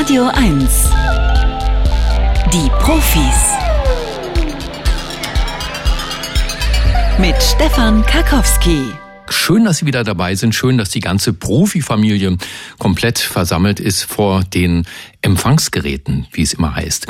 Radio 1. Die Profis. Mit Stefan Karkowski. Schön, dass Sie wieder dabei sind. Schön, dass die ganze Profifamilie komplett versammelt ist vor den Empfangsgeräten, wie es immer heißt.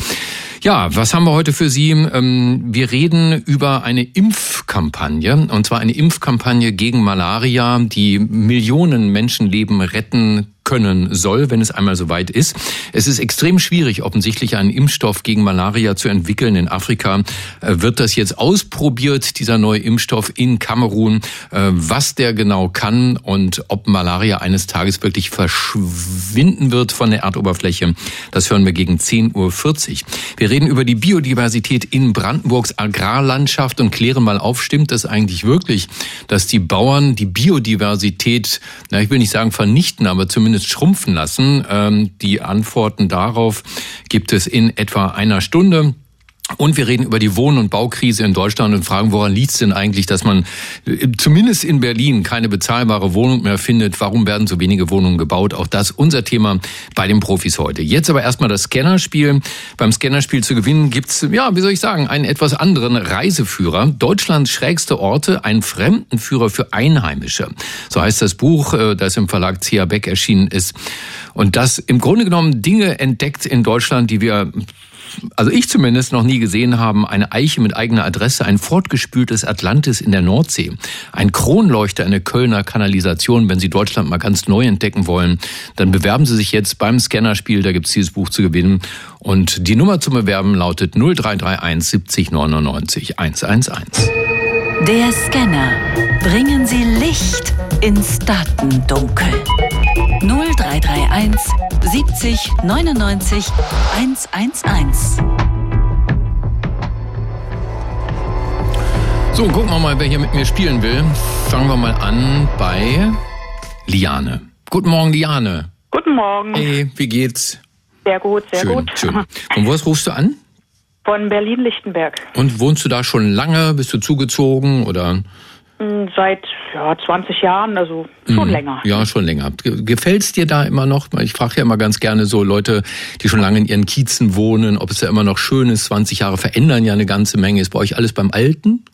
Ja, was haben wir heute für Sie? Ähm, wir reden über eine Impfkampagne, und zwar eine Impfkampagne gegen Malaria, die Millionen Menschenleben retten können soll, wenn es einmal soweit ist. Es ist extrem schwierig, offensichtlich einen Impfstoff gegen Malaria zu entwickeln. In Afrika äh, wird das jetzt ausprobiert, dieser neue Impfstoff in Kamerun, äh, was der genau kann und ob Malaria eines Tages wirklich verschwinden wird von der Erdoberfläche. Das hören wir gegen 10.40 Uhr. Wir reden über die Biodiversität in Brandenburgs Agrarlandschaft und klären mal auf, stimmt das eigentlich wirklich, dass die Bauern die Biodiversität, na, ich will nicht sagen vernichten, aber zumindest zumindest schrumpfen lassen. Ähm, die Antworten darauf gibt es in etwa einer Stunde. Und wir reden über die Wohn- und Baukrise in Deutschland und fragen, woran liegt es denn eigentlich, dass man äh, zumindest in Berlin keine bezahlbare Wohnung mehr findet? Warum werden so wenige Wohnungen gebaut? Auch das unser Thema bei den Profis heute. Jetzt aber erstmal das Scannerspiel. Beim Scannerspiel zu gewinnen gibt's ja, wie soll ich sagen, einen etwas anderen Reiseführer. Deutschlands schrägste Orte, ein Fremdenführer für Einheimische. So heißt das Buch, äh, das im Verlag C.A. Beck erschienen ist. Und das im Grunde genommen Dinge entdeckt in Deutschland, die wir also ich zumindest noch nie gesehen haben, eine Eiche mit eigener Adresse, ein fortgespültes Atlantis in der Nordsee, ein Kronleuchter in der Kölner Kanalisation. Wenn Sie Deutschland mal ganz neu entdecken wollen, dann bewerben Sie sich jetzt beim Scannerspiel, da gibt es dieses Buch zu gewinnen. Und die Nummer zum Bewerben lautet 0331 70 99 111. Der Scanner. Bringen Sie Licht ins Datendunkel. 0331 70 99 111. So, gucken wir mal, wer hier mit mir spielen will. Fangen wir mal an bei Liane. Guten Morgen, Liane. Guten Morgen. Hey, wie geht's? Sehr gut, sehr schön, gut. Schön. Von wo rufst du an? Von Berlin-Lichtenberg. Und wohnst du da schon lange? Bist du zugezogen oder? Seit ja, 20 Jahren, also schon mhm. länger. Ja, schon länger. Gefällt's dir da immer noch? Ich frage ja immer ganz gerne so Leute, die schon lange in ihren Kiezen wohnen, ob es da immer noch schön ist. 20 Jahre verändern ja eine ganze Menge. Ist bei euch alles beim Alten?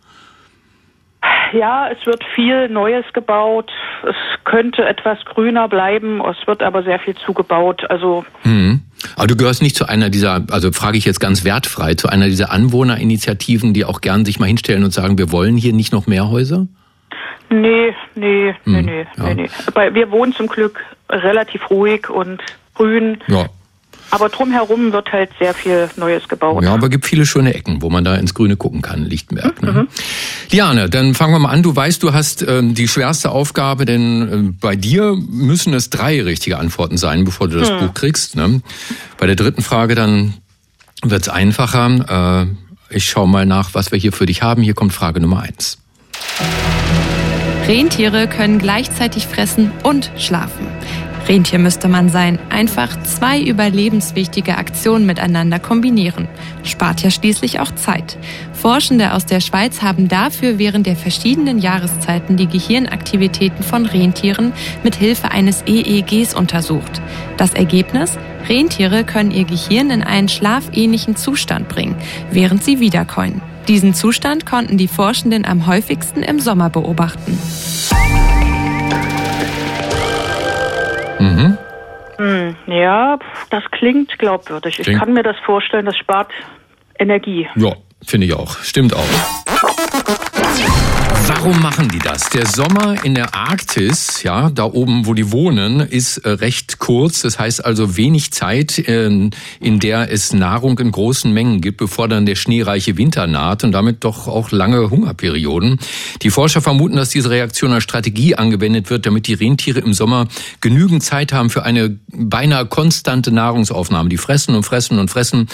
Ja, es wird viel Neues gebaut. Es könnte etwas grüner bleiben. Es wird aber sehr viel zugebaut. Also. Mhm. Aber du gehörst nicht zu einer dieser, also frage ich jetzt ganz wertfrei, zu einer dieser Anwohnerinitiativen, die auch gern sich mal hinstellen und sagen, wir wollen hier nicht noch mehr Häuser? Nee, nee, hm, nee, nee, ja. nee, nee. Aber wir wohnen zum Glück relativ ruhig und grün. Ja. Aber drumherum wird halt sehr viel Neues gebaut. Ja, aber es gibt viele schöne Ecken, wo man da ins Grüne gucken kann, Lichtenberg. Ne? Mhm. Liane, dann fangen wir mal an. Du weißt, du hast ähm, die schwerste Aufgabe, denn äh, bei dir müssen es drei richtige Antworten sein, bevor du das mhm. Buch kriegst. Ne? Bei der dritten Frage dann wird's einfacher. Äh, ich schaue mal nach, was wir hier für dich haben. Hier kommt Frage Nummer eins. Rentiere können gleichzeitig fressen und schlafen. Rentier müsste man sein. Einfach zwei überlebenswichtige Aktionen miteinander kombinieren. Spart ja schließlich auch Zeit. Forschende aus der Schweiz haben dafür während der verschiedenen Jahreszeiten die Gehirnaktivitäten von Rentieren mit Hilfe eines EEGs untersucht. Das Ergebnis? Rentiere können ihr Gehirn in einen schlafähnlichen Zustand bringen, während sie wiederkäuen. Diesen Zustand konnten die Forschenden am häufigsten im Sommer beobachten. Mhm. Hm, ja, das klingt glaubwürdig. Ich kann mir das vorstellen, das spart Energie. Ja, finde ich auch. Stimmt auch. Warum machen die das? Der Sommer in der Arktis, ja, da oben, wo die wohnen, ist äh, recht kurz. Das heißt also wenig Zeit, in der es Nahrung in großen Mengen gibt, bevor dann der schneereiche Winter naht und damit doch auch lange Hungerperioden. Die Forscher vermuten, dass diese Reaktion als Strategie angewendet wird, damit die Rentiere im Sommer genügend Zeit haben für eine beinahe konstante Nahrungsaufnahme. Die fressen und fressen und fressen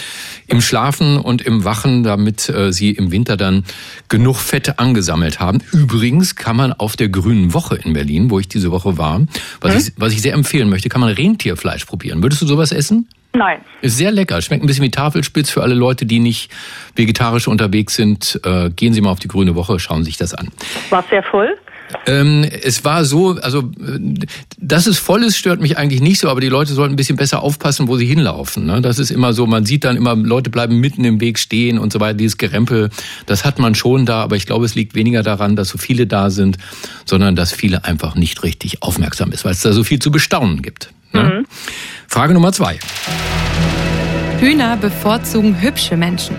im Schlafen und im Wachen, damit äh, sie im Winter dann genug Fette angesammelt haben. Übrigens kann man auf der Grünen Woche in Berlin, wo ich diese Woche war, was, hm? ich, was ich sehr empfehlen möchte, kann man Rentierfleisch probieren. Würdest du sowas essen? Nein. Ist sehr lecker. Schmeckt ein bisschen wie Tafelspitz für alle Leute, die nicht vegetarisch unterwegs sind. Äh, gehen Sie mal auf die Grüne Woche, schauen Sie sich das an. War sehr voll? Ähm, es war so, also dass es voll ist, stört mich eigentlich nicht so, aber die Leute sollten ein bisschen besser aufpassen, wo sie hinlaufen. Ne? Das ist immer so, man sieht dann immer, Leute bleiben mitten im Weg stehen und so weiter, dieses Gerempel, das hat man schon da, aber ich glaube, es liegt weniger daran, dass so viele da sind, sondern dass viele einfach nicht richtig aufmerksam ist, weil es da so viel zu bestaunen gibt. Ne? Mhm. Frage Nummer zwei. Hühner bevorzugen hübsche Menschen.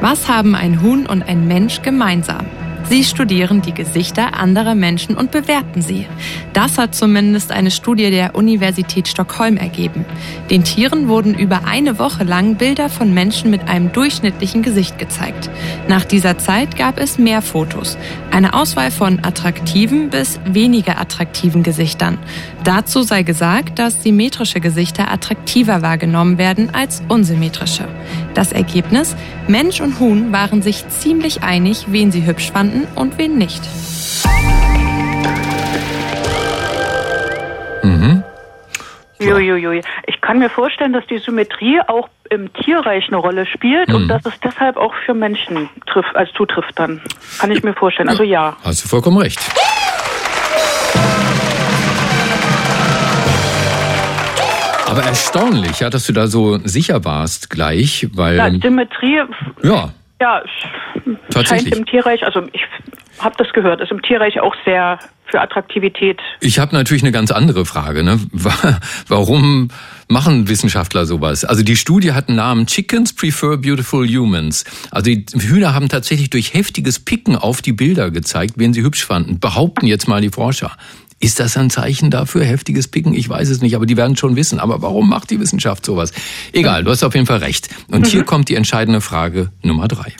Was haben ein Huhn und ein Mensch gemeinsam? Sie studieren die Gesichter anderer Menschen und bewerten sie. Das hat zumindest eine Studie der Universität Stockholm ergeben. Den Tieren wurden über eine Woche lang Bilder von Menschen mit einem durchschnittlichen Gesicht gezeigt. Nach dieser Zeit gab es mehr Fotos. Eine Auswahl von attraktiven bis weniger attraktiven Gesichtern. Dazu sei gesagt, dass symmetrische Gesichter attraktiver wahrgenommen werden als unsymmetrische. Das Ergebnis? Mensch und Huhn waren sich ziemlich einig, wen sie hübsch fanden und wen nicht. Mhm. Juiuiui. Ich kann mir vorstellen, dass die Symmetrie auch im Tierreich eine Rolle spielt mhm. und dass es deshalb auch für Menschen trifft, als zutrifft dann. Kann ich mir vorstellen. Also ja. Hast du vollkommen recht. Aber erstaunlich, ja, dass du da so sicher warst gleich, weil. Ja, Symmetrie. Ja. Ja, Tatsächlich. scheint im Tierreich, also ich habe das gehört, ist im Tierreich auch sehr für Attraktivität. Ich habe natürlich eine ganz andere Frage. Ne? Warum machen Wissenschaftler sowas? Also die Studie hat einen Namen Chickens Prefer Beautiful Humans. Also die Hühner haben tatsächlich durch heftiges Picken auf die Bilder gezeigt, wen sie hübsch fanden. Behaupten jetzt mal die Forscher. Ist das ein Zeichen dafür, heftiges Picken? Ich weiß es nicht, aber die werden schon wissen. Aber warum macht die Wissenschaft sowas? Egal, du hast auf jeden Fall recht. Und mhm. hier kommt die entscheidende Frage Nummer drei.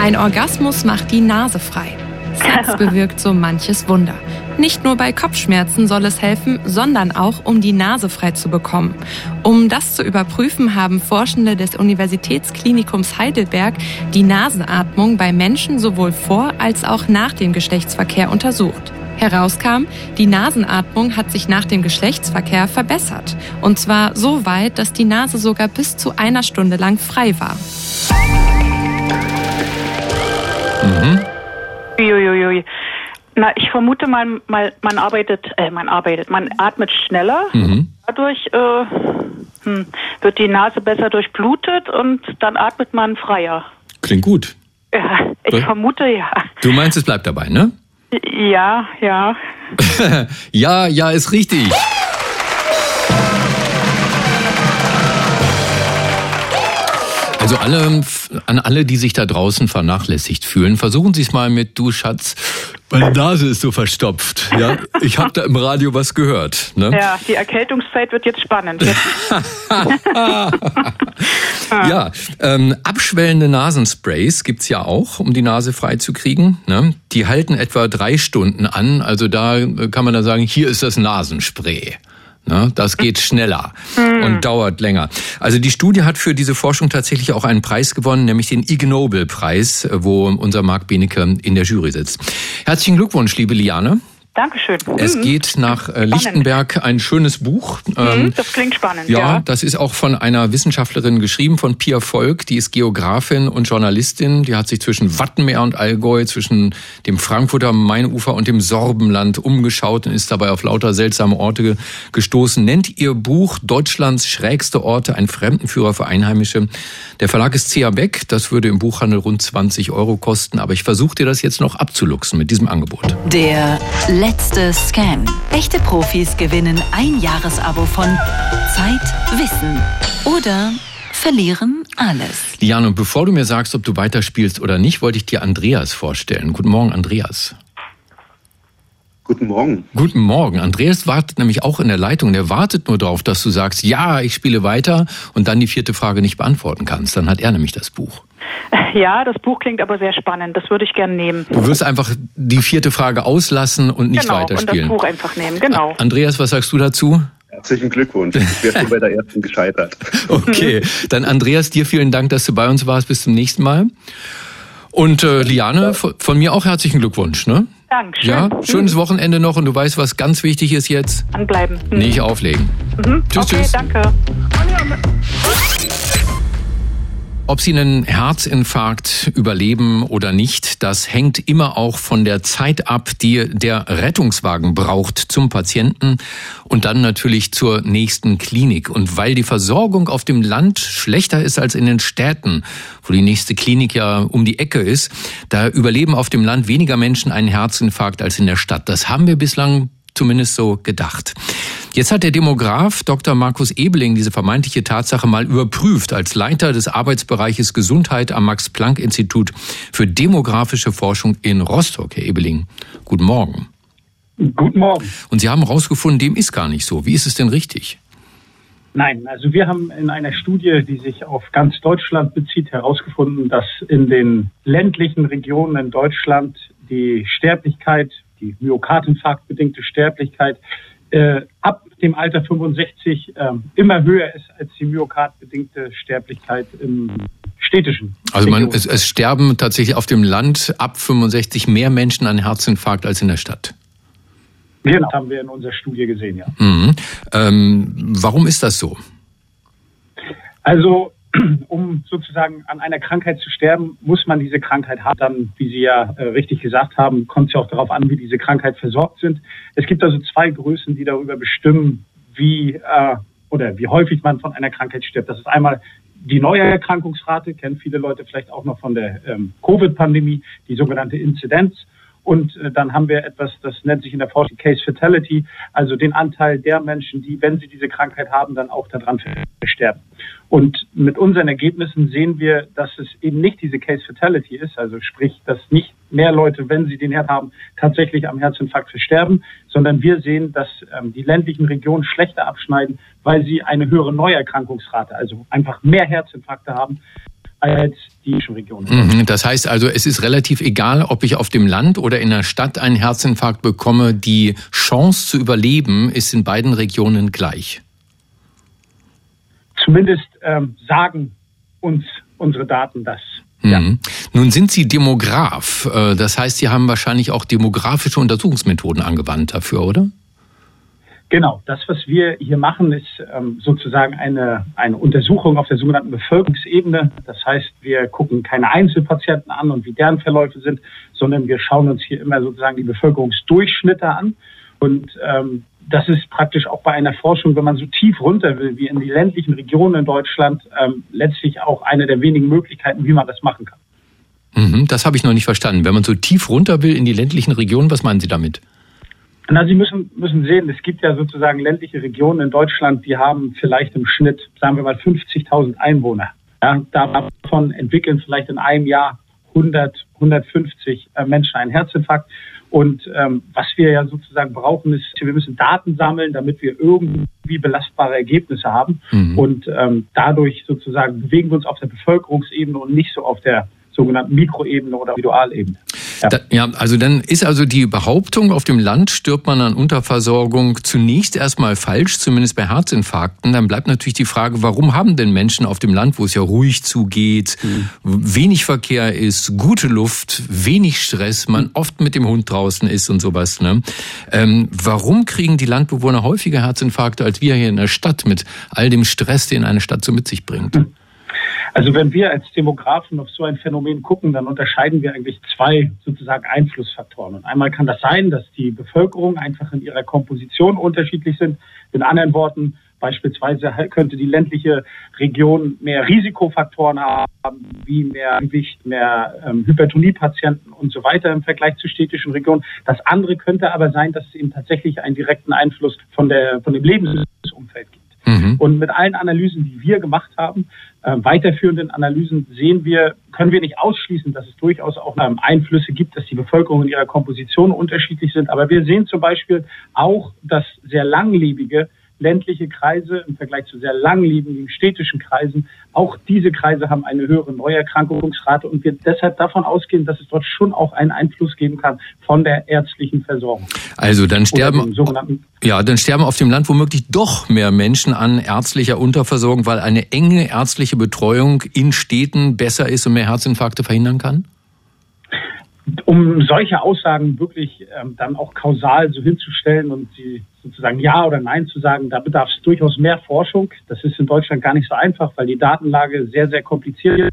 Ein Orgasmus macht die Nase frei. Sex bewirkt so manches Wunder. Nicht nur bei Kopfschmerzen soll es helfen, sondern auch, um die Nase frei zu bekommen. Um das zu überprüfen, haben Forschende des Universitätsklinikums Heidelberg die Nasenatmung bei Menschen sowohl vor als auch nach dem Geschlechtsverkehr untersucht. Herauskam, die Nasenatmung hat sich nach dem Geschlechtsverkehr verbessert. Und zwar so weit, dass die Nase sogar bis zu einer Stunde lang frei war. Mhm. Uiuiui. Na, ich vermute, man, man, man arbeitet, äh, man arbeitet, man atmet schneller. Mhm. Dadurch äh, hm, wird die Nase besser durchblutet und dann atmet man freier. Klingt gut. Ja, ich vermute ja. Du meinst, es bleibt dabei, ne? Ja, ja. ja, ja, ist richtig. Also alle, an alle, die sich da draußen vernachlässigt fühlen, versuchen Sie es mal mit Du Schatz. Meine Nase ist so verstopft. Ja, ich habe da im Radio was gehört. Ne? Ja, die Erkältungszeit wird jetzt spannend. ja, ähm, abschwellende Nasensprays gibt's ja auch, um die Nase frei zu kriegen. Ne? Die halten etwa drei Stunden an. Also da kann man dann sagen, hier ist das Nasenspray. Ne? Das geht schneller hm. und dauert länger. Also die Studie hat für diese Forschung tatsächlich auch einen Preis gewonnen, nämlich den Ig Nobel-Preis, wo unser Marc Benecke in der Jury sitzt. Herzlichen Glückwunsch, liebe Liane. Dankeschön. Es mhm. geht nach äh, Lichtenberg, ein schönes Buch. Mhm, ähm, das klingt spannend. Ja, ja, das ist auch von einer Wissenschaftlerin geschrieben, von Pia Volk. Die ist Geografin und Journalistin. Die hat sich zwischen Wattenmeer und Allgäu, zwischen dem Frankfurter Mainufer und dem Sorbenland umgeschaut und ist dabei auf lauter seltsame Orte gestoßen. Nennt ihr Buch Deutschlands schrägste Orte, ein Fremdenführer für Einheimische. Der Verlag ist C.A. Beck. Das würde im Buchhandel rund 20 Euro kosten. Aber ich versuche dir das jetzt noch abzuluxen mit diesem Angebot. Der letzte Scan. Echte Profis gewinnen ein Jahresabo von Zeit, Wissen oder verlieren alles. Liane, bevor du mir sagst, ob du weiterspielst oder nicht, wollte ich dir Andreas vorstellen. Guten Morgen, Andreas. Guten Morgen. Guten Morgen. Andreas wartet nämlich auch in der Leitung. Der wartet nur darauf, dass du sagst, ja, ich spiele weiter und dann die vierte Frage nicht beantworten kannst. Dann hat er nämlich das Buch. Ja, das Buch klingt aber sehr spannend. Das würde ich gerne nehmen. Du wirst einfach die vierte Frage auslassen und nicht genau, weiterspielen. Und das Buch einfach nehmen, genau. Andreas, was sagst du dazu? Herzlichen Glückwunsch. Ich wäre schon bei der ersten gescheitert. Okay, dann Andreas, dir vielen Dank, dass du bei uns warst. Bis zum nächsten Mal. Und äh, Liane, von mir auch herzlichen Glückwunsch. Ne? Dankeschön. Ja, schönes Wochenende noch und du weißt, was ganz wichtig ist jetzt? Anbleiben. Mhm. Nicht auflegen. Mhm. Tschüss, okay, tschüss. danke. Ob Sie einen Herzinfarkt überleben oder nicht, das hängt immer auch von der Zeit ab, die der Rettungswagen braucht zum Patienten und dann natürlich zur nächsten Klinik. Und weil die Versorgung auf dem Land schlechter ist als in den Städten, wo die nächste Klinik ja um die Ecke ist, da überleben auf dem Land weniger Menschen einen Herzinfarkt als in der Stadt. Das haben wir bislang zumindest so gedacht. Jetzt hat der Demograf Dr. Markus Ebeling diese vermeintliche Tatsache mal überprüft als Leiter des Arbeitsbereiches Gesundheit am Max-Planck-Institut für demografische Forschung in Rostock. Herr Ebeling, guten Morgen. Guten Morgen. Und Sie haben herausgefunden, dem ist gar nicht so. Wie ist es denn richtig? Nein, also wir haben in einer Studie, die sich auf ganz Deutschland bezieht, herausgefunden, dass in den ländlichen Regionen in Deutschland die Sterblichkeit, die Myokardinfarktbedingte Sterblichkeit äh, ab dem Alter 65 äh, immer höher ist als die myokardbedingte Sterblichkeit im städtischen. Also man, es, es sterben tatsächlich auf dem Land ab 65 mehr Menschen an Herzinfarkt als in der Stadt. Genau, haben wir in unserer Studie gesehen, ja. Mhm. Ähm, warum ist das so? Also um sozusagen an einer Krankheit zu sterben, muss man diese Krankheit haben. Dann, wie Sie ja äh, richtig gesagt haben, kommt es ja auch darauf an, wie diese Krankheit versorgt sind. Es gibt also zwei Größen, die darüber bestimmen, wie äh, oder wie häufig man von einer Krankheit stirbt. Das ist einmal die Neuerkrankungsrate, kennen viele Leute vielleicht auch noch von der ähm, Covid-Pandemie, die sogenannte Inzidenz. Und äh, dann haben wir etwas, das nennt sich in der Forschung Case Fatality, also den Anteil der Menschen, die, wenn sie diese Krankheit haben, dann auch daran sterben. Und mit unseren Ergebnissen sehen wir, dass es eben nicht diese Case Fatality ist, also sprich, dass nicht mehr Leute, wenn sie den Herd haben, tatsächlich am Herzinfarkt versterben, sondern wir sehen, dass ähm, die ländlichen Regionen schlechter abschneiden, weil sie eine höhere Neuerkrankungsrate, also einfach mehr Herzinfarkte haben als die Regionen. Mhm, das heißt also, es ist relativ egal, ob ich auf dem Land oder in der Stadt einen Herzinfarkt bekomme. Die Chance zu überleben ist in beiden Regionen gleich. Zumindest ähm, sagen uns unsere Daten das. Ja. Mhm. Nun sind Sie Demograf. Äh, das heißt, Sie haben wahrscheinlich auch demografische Untersuchungsmethoden angewandt dafür, oder? Genau, das, was wir hier machen, ist ähm, sozusagen eine, eine Untersuchung auf der sogenannten Bevölkerungsebene. Das heißt, wir gucken keine Einzelpatienten an und wie deren Verläufe sind, sondern wir schauen uns hier immer sozusagen die Bevölkerungsdurchschnitte an. Und ähm, das ist praktisch auch bei einer Forschung, wenn man so tief runter will wie in die ländlichen Regionen in Deutschland, ähm, letztlich auch eine der wenigen Möglichkeiten, wie man das machen kann. Mhm, das habe ich noch nicht verstanden. Wenn man so tief runter will in die ländlichen Regionen, was meinen Sie damit? Na, Sie müssen, müssen sehen, es gibt ja sozusagen ländliche Regionen in Deutschland, die haben vielleicht im Schnitt, sagen wir mal, 50.000 Einwohner. Ja, davon entwickeln vielleicht in einem Jahr 100, 150 äh, Menschen einen Herzinfarkt. Und ähm, was wir ja sozusagen brauchen, ist, wir müssen Daten sammeln, damit wir irgendwie belastbare Ergebnisse haben. Mhm. Und ähm, dadurch sozusagen bewegen wir uns auf der Bevölkerungsebene und nicht so auf der sogenannten Mikroebene oder Individualebene. Ja. Da, ja, also dann ist also die Behauptung, auf dem Land stirbt man an Unterversorgung zunächst erstmal falsch, zumindest bei Herzinfarkten. Dann bleibt natürlich die Frage, warum haben denn Menschen auf dem Land, wo es ja ruhig zugeht, mhm. wenig Verkehr ist, gute Luft, wenig Stress, man mhm. oft mit dem Hund draußen ist und sowas. Ne? Ähm, warum kriegen die Landbewohner häufiger Herzinfarkte als wir hier in der Stadt mit all dem Stress, den eine Stadt so mit sich bringt? Mhm. Also wenn wir als Demografen auf so ein Phänomen gucken, dann unterscheiden wir eigentlich zwei sozusagen Einflussfaktoren. Und einmal kann das sein, dass die Bevölkerung einfach in ihrer Komposition unterschiedlich sind. In anderen Worten, beispielsweise könnte die ländliche Region mehr Risikofaktoren haben, wie mehr Gewicht, mehr ähm, Hypertoniepatienten und so weiter im Vergleich zu städtischen Regionen. Das andere könnte aber sein, dass es eben tatsächlich einen direkten Einfluss von der, von dem Lebensumfeld gibt. Mhm. Und mit allen Analysen, die wir gemacht haben, äh, weiterführenden Analysen, sehen wir, können wir nicht ausschließen, dass es durchaus auch ähm, Einflüsse gibt, dass die Bevölkerung in ihrer Komposition unterschiedlich sind. Aber wir sehen zum Beispiel auch, dass sehr langlebige ländliche Kreise im Vergleich zu sehr langlebigen städtischen Kreisen, auch diese Kreise haben eine höhere Neuerkrankungsrate und wir deshalb davon ausgehen, dass es dort schon auch einen Einfluss geben kann von der ärztlichen Versorgung. Also dann sterben, ja, dann sterben auf dem Land womöglich doch mehr Menschen an ärztlicher Unterversorgung, weil eine enge ärztliche Betreuung in Städten besser ist und mehr Herzinfarkte verhindern kann? um solche Aussagen wirklich ähm, dann auch kausal so hinzustellen und sie sozusagen Ja oder Nein zu sagen, da bedarf es durchaus mehr Forschung. Das ist in Deutschland gar nicht so einfach, weil die Datenlage sehr, sehr kompliziert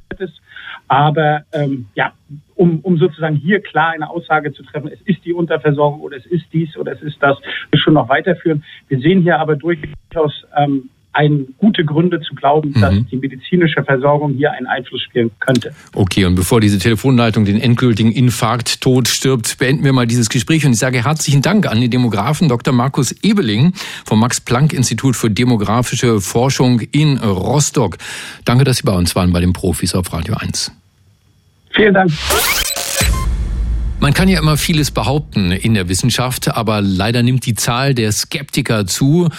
Aber ähm, ja, um, um sozusagen hier klar eine Aussage zu treffen, es ist die Unterversorgung oder es ist dies oder es ist das, wir schon noch weiterführen. Wir sehen hier aber durchaus ähm, ein, gute Gründe zu glauben, mhm. dass die medizinische Versorgung hier einen Einfluss spielen könnte. Okay, und bevor diese Telefonleitung den endgültigen Infarkt tot stirbt, beenden wir mal dieses Gespräch und ich sage herzlichen Dank an den Demografen Dr. Markus Ebeling vom Max-Planck-Institut für demografische Forschung in Rostock. Danke, dass Sie bei uns waren bei den Profis auf Radio 1. Vielen Dank. Man kann ja immer vieles behaupten in der Wissenschaft, aber leider nimmt die Zahl der Skeptiker zu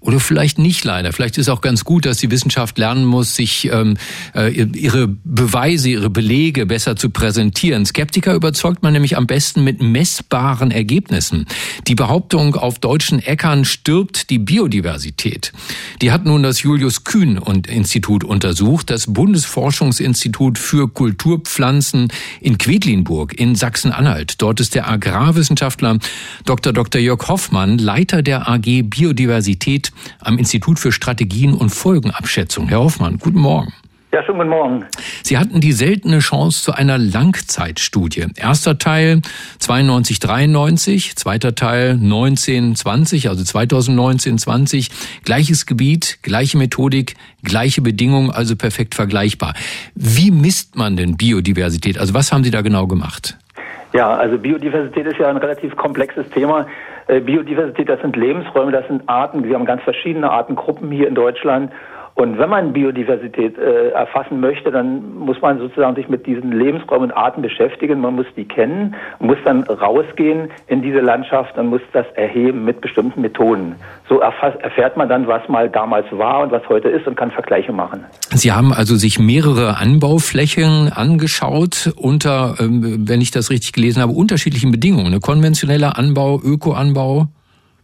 oder vielleicht nicht leider. Vielleicht ist auch ganz gut, dass die Wissenschaft lernen muss, sich ähm, äh, ihre Beweise, ihre Belege besser zu präsentieren. Skeptiker überzeugt man nämlich am besten mit messbaren Ergebnissen. Die Behauptung, auf deutschen Äckern stirbt die Biodiversität. Die hat nun das Julius Kühn Institut untersucht, das Bundesforschungsinstitut für Kulturpflanzen in Quedlinburg in Sachsen-Anhalt. Dort ist der Agrarwissenschaftler Dr. Dr. Jörg Hoffmann Leiter der AG Biodiversität am Institut für Strategien und Folgenabschätzung. Herr Hoffmann, guten Morgen. Ja, schönen guten Morgen. Sie hatten die seltene Chance zu einer Langzeitstudie. Erster Teil 92, 93, zweiter Teil 19, 20, also 2019, 20. Gleiches Gebiet, gleiche Methodik, gleiche Bedingungen, also perfekt vergleichbar. Wie misst man denn Biodiversität? Also was haben Sie da genau gemacht? Ja, also Biodiversität ist ja ein relativ komplexes Thema. Äh, Biodiversität, das sind Lebensräume, das sind Arten. Wir haben ganz verschiedene Artengruppen hier in Deutschland. Und wenn man Biodiversität äh, erfassen möchte, dann muss man sozusagen sich mit diesen Lebensräumen und Arten beschäftigen. Man muss die kennen, muss dann rausgehen in diese Landschaft und muss das erheben mit bestimmten Methoden. So erfährt man dann, was mal damals war und was heute ist und kann Vergleiche machen. Sie haben also sich mehrere Anbauflächen angeschaut unter, ähm, wenn ich das richtig gelesen habe, unterschiedlichen Bedingungen. Eine konventioneller Anbau, Ökoanbau.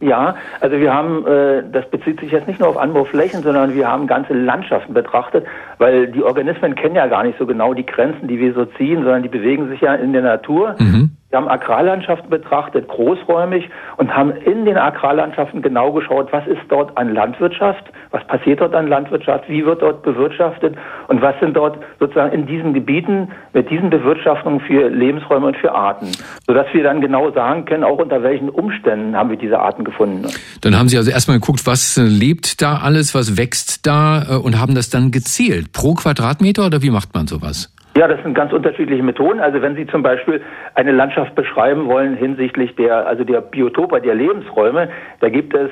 Ja, also wir haben, äh, das bezieht sich jetzt nicht nur auf Anbauflächen, sondern wir haben ganze Landschaften betrachtet, weil die Organismen kennen ja gar nicht so genau die Grenzen, die wir so ziehen, sondern die bewegen sich ja in der Natur. Mhm. Wir haben Agrarlandschaften betrachtet, großräumig, und haben in den Agrarlandschaften genau geschaut, was ist dort an Landwirtschaft, was passiert dort an Landwirtschaft, wie wird dort bewirtschaftet und was sind dort sozusagen in diesen Gebieten mit diesen Bewirtschaftungen für Lebensräume und für Arten, sodass wir dann genau sagen können, auch unter welchen Umständen haben wir diese Arten gefunden. Dann haben Sie also erstmal geguckt, was lebt da alles, was wächst da äh, und haben das dann gezählt. Pro Quadratmeter oder wie macht man sowas? Ja, das sind ganz unterschiedliche Methoden. Also wenn Sie zum Beispiel eine Landschaft beschreiben wollen hinsichtlich der, also der Biotope, der Lebensräume, da gibt es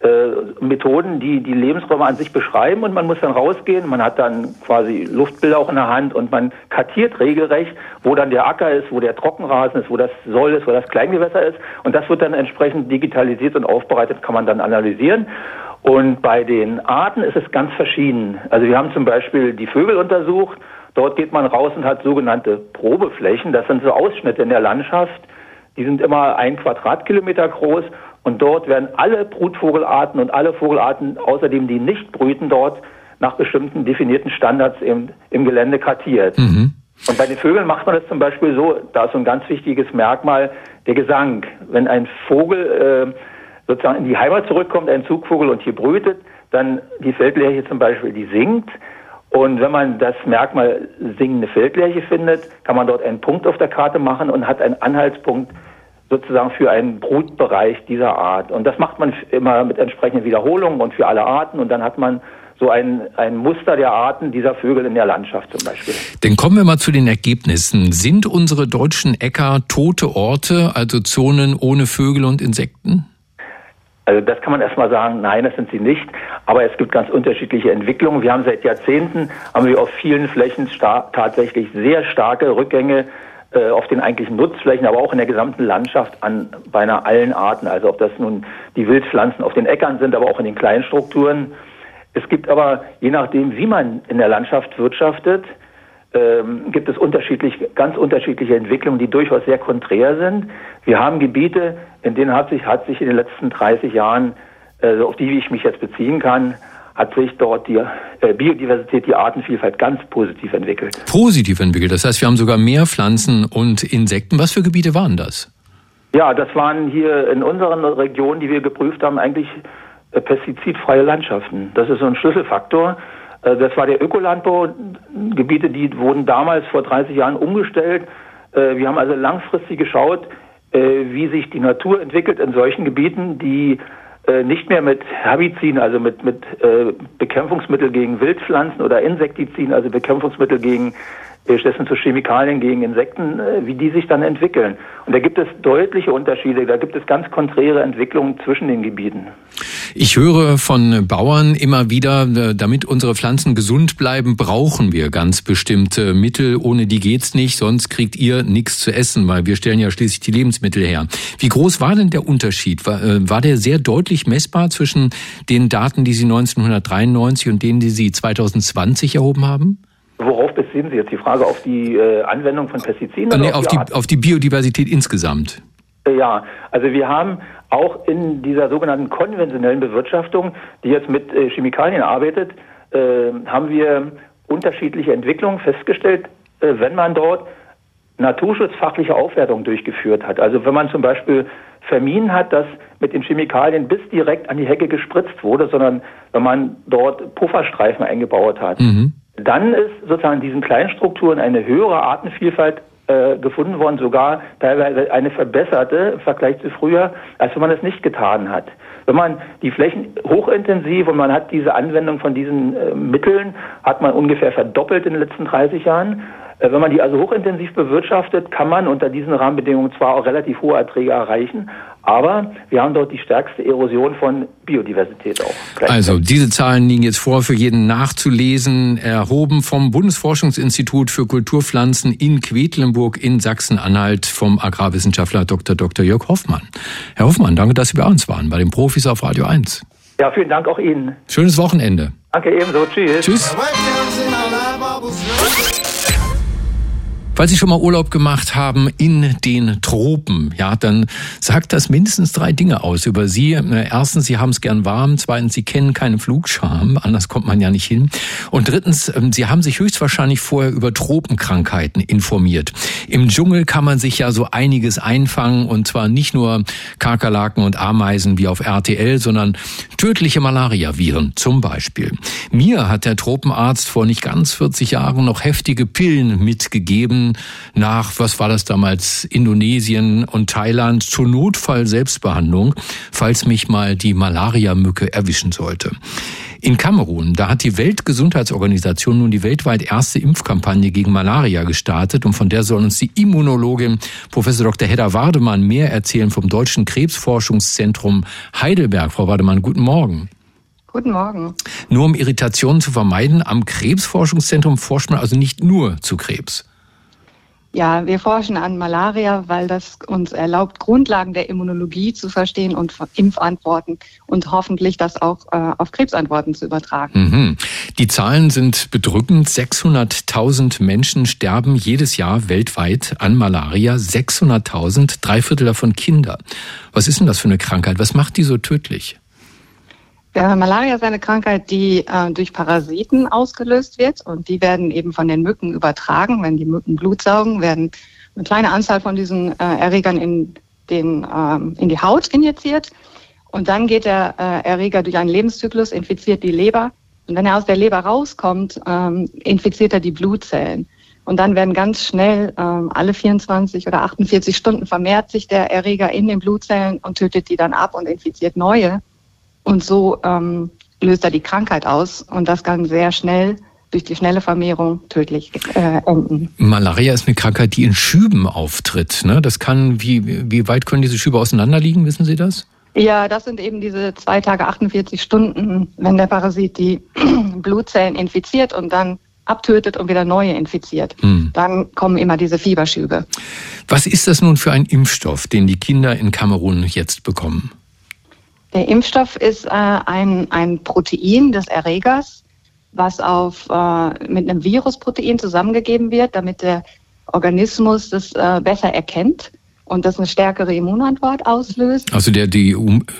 äh, Methoden, die die Lebensräume an sich beschreiben und man muss dann rausgehen. Man hat dann quasi Luftbilder auch in der Hand und man kartiert regelrecht, wo dann der Acker ist, wo der Trockenrasen ist, wo das Soll ist, wo das Kleingewässer ist und das wird dann entsprechend digitalisiert und aufbereitet, kann man dann analysieren. Und bei den Arten ist es ganz verschieden. Also wir haben zum Beispiel die Vögel untersucht Dort geht man raus und hat sogenannte Probeflächen. Das sind so Ausschnitte in der Landschaft. Die sind immer ein Quadratkilometer groß und dort werden alle Brutvogelarten und alle Vogelarten, außerdem die nicht brüten, dort nach bestimmten definierten Standards im, im Gelände kartiert. Mhm. Und bei den Vögeln macht man das zum Beispiel so, da ist so ein ganz wichtiges Merkmal, der Gesang. Wenn ein Vogel äh, sozusagen in die Heimat zurückkommt, ein Zugvogel und hier brütet, dann die Feldlerche zum Beispiel, die singt. Und wenn man das Merkmal singende Feldlerche findet, kann man dort einen Punkt auf der Karte machen und hat einen Anhaltspunkt sozusagen für einen Brutbereich dieser Art. Und das macht man immer mit entsprechenden Wiederholungen und für alle Arten. Und dann hat man so ein, ein Muster der Arten dieser Vögel in der Landschaft zum Beispiel. Dann kommen wir mal zu den Ergebnissen. Sind unsere deutschen Äcker tote Orte, also Zonen ohne Vögel und Insekten? Also das kann man erstmal sagen, nein, das sind sie nicht. Aber es gibt ganz unterschiedliche Entwicklungen. Wir haben seit Jahrzehnten, haben wir auf vielen Flächen tatsächlich sehr starke Rückgänge äh, auf den eigentlichen Nutzflächen, aber auch in der gesamten Landschaft an beinahe allen Arten. Also ob das nun die Wildpflanzen auf den Äckern sind, aber auch in den kleinen Strukturen. Es gibt aber, je nachdem, wie man in der Landschaft wirtschaftet, ähm, gibt es unterschiedlich, ganz unterschiedliche Entwicklungen, die durchaus sehr konträr sind. Wir haben Gebiete, in denen hat sich, hat sich in den letzten 30 Jahren, äh, auf die ich mich jetzt beziehen kann, hat sich dort die äh, Biodiversität, die Artenvielfalt ganz positiv entwickelt. Positiv entwickelt. Das heißt, wir haben sogar mehr Pflanzen und Insekten. Was für Gebiete waren das? Ja, das waren hier in unseren Regionen, die wir geprüft haben, eigentlich äh, pestizidfreie Landschaften. Das ist so ein Schlüsselfaktor. Äh, das war der Ökolandbau. Gebiete, die wurden damals vor 30 Jahren umgestellt. Äh, wir haben also langfristig geschaut, äh, wie sich die Natur entwickelt in solchen Gebieten, die nicht mehr mit Herbiziden, also mit, mit Bekämpfungsmittel gegen Wildpflanzen oder Insektiziden, also Bekämpfungsmittel gegen stattdessen zu Chemikalien gegen Insekten, äh, wie die sich dann entwickeln. Und da gibt es deutliche Unterschiede, da gibt es ganz konträre Entwicklungen zwischen den Gebieten. Ich höre von Bauern immer wieder, äh, damit unsere Pflanzen gesund bleiben, brauchen wir ganz bestimmte Mittel. Ohne die geht's nicht, sonst kriegt ihr nichts zu essen, weil wir stellen ja schließlich die Lebensmittel her. Wie groß war denn der Unterschied? War, äh, war der sehr deutlich messbar zwischen den Daten, die Sie 1993 und denen, die Sie 2020 erhoben haben? Worauf beziehen Sie jetzt die Frage auf die äh, Anwendung von Pestiziden? Nee, auf, die, auf die Biodiversität insgesamt. Äh, ja, also wir haben auch in dieser sogenannten konventionellen Bewirtschaftung, die jetzt mit äh, Chemikalien arbeitet, äh, haben wir unterschiedliche Entwicklungen festgestellt, äh, wenn man dort naturschutzfachliche Aufwertung durchgeführt hat. Also wenn man zum Beispiel vermieden hat, dass mit den Chemikalien bis direkt an die Hecke gespritzt wurde, sondern wenn man dort Pufferstreifen eingebaut hat. Mhm. Dann ist sozusagen in diesen Kleinstrukturen eine höhere Artenvielfalt äh, gefunden worden, sogar teilweise eine verbesserte im Vergleich zu früher, als wenn man es nicht getan hat. Wenn man die Flächen hochintensiv und man hat diese Anwendung von diesen äh, Mitteln, hat man ungefähr verdoppelt in den letzten 30 Jahren. Äh, wenn man die also hochintensiv bewirtschaftet, kann man unter diesen Rahmenbedingungen zwar auch relativ hohe Erträge erreichen, aber wir haben dort die stärkste Erosion von Biodiversität auch. Also diese Zahlen liegen jetzt vor, für jeden nachzulesen, erhoben vom Bundesforschungsinstitut für Kulturpflanzen in Quedlinburg in Sachsen-Anhalt vom Agrarwissenschaftler Dr. Dr. Jörg Hoffmann. Herr Hoffmann, danke, dass Sie bei uns waren, bei den Profis auf Radio 1. Ja, vielen Dank auch Ihnen. Schönes Wochenende. Danke ebenso. Tschüss. Tschüss. Falls Sie schon mal Urlaub gemacht haben in den Tropen, ja, dann sagt das mindestens drei Dinge aus über Sie. Äh, erstens, Sie haben es gern warm. Zweitens, Sie kennen keinen Flugscham. Anders kommt man ja nicht hin. Und drittens, ähm, Sie haben sich höchstwahrscheinlich vorher über Tropenkrankheiten informiert. Im Dschungel kann man sich ja so einiges einfangen und zwar nicht nur Kakerlaken und Ameisen wie auf RTL, sondern tödliche Malariaviren zum Beispiel. Mir hat der Tropenarzt vor nicht ganz 40 Jahren noch heftige Pillen mitgegeben, nach, was war das damals, Indonesien und Thailand zur Notfall-Selbstbehandlung, falls mich mal die Malaria-Mücke erwischen sollte. In Kamerun, da hat die Weltgesundheitsorganisation nun die weltweit erste Impfkampagne gegen Malaria gestartet und von der soll uns die Immunologin Professor Dr. Hedda Wardemann mehr erzählen vom Deutschen Krebsforschungszentrum Heidelberg. Frau Wardemann, guten Morgen. Guten Morgen. Nur um Irritationen zu vermeiden, am Krebsforschungszentrum forscht man also nicht nur zu Krebs. Ja, wir forschen an Malaria, weil das uns erlaubt, Grundlagen der Immunologie zu verstehen und Impfantworten und hoffentlich das auch äh, auf Krebsantworten zu übertragen. Mhm. Die Zahlen sind bedrückend. 600.000 Menschen sterben jedes Jahr weltweit an Malaria. 600.000, drei Viertel davon Kinder. Was ist denn das für eine Krankheit? Was macht die so tödlich? Malaria ist eine Krankheit, die äh, durch Parasiten ausgelöst wird und die werden eben von den Mücken übertragen. Wenn die Mücken Blut saugen, werden eine kleine Anzahl von diesen äh, Erregern in, den, ähm, in die Haut injiziert und dann geht der äh, Erreger durch einen Lebenszyklus, infiziert die Leber und wenn er aus der Leber rauskommt, ähm, infiziert er die Blutzellen. Und dann werden ganz schnell ähm, alle 24 oder 48 Stunden vermehrt sich der Erreger in den Blutzellen und tötet die dann ab und infiziert neue. Und so ähm, löst er die Krankheit aus und das kann sehr schnell durch die schnelle Vermehrung tödlich äh, enden. Malaria ist eine Krankheit, die in Schüben auftritt. Ne? Das kann, wie, wie weit können diese Schübe auseinanderliegen, wissen Sie das? Ja, das sind eben diese zwei Tage 48 Stunden, wenn der Parasit die Blutzellen infiziert und dann abtötet und wieder neue infiziert. Hm. Dann kommen immer diese Fieberschübe. Was ist das nun für ein Impfstoff, den die Kinder in Kamerun jetzt bekommen? Der Impfstoff ist äh, ein, ein Protein des Erregers, was auf, äh, mit einem Virusprotein zusammengegeben wird, damit der Organismus das äh, besser erkennt und das eine stärkere Immunantwort auslöst. Also der, die,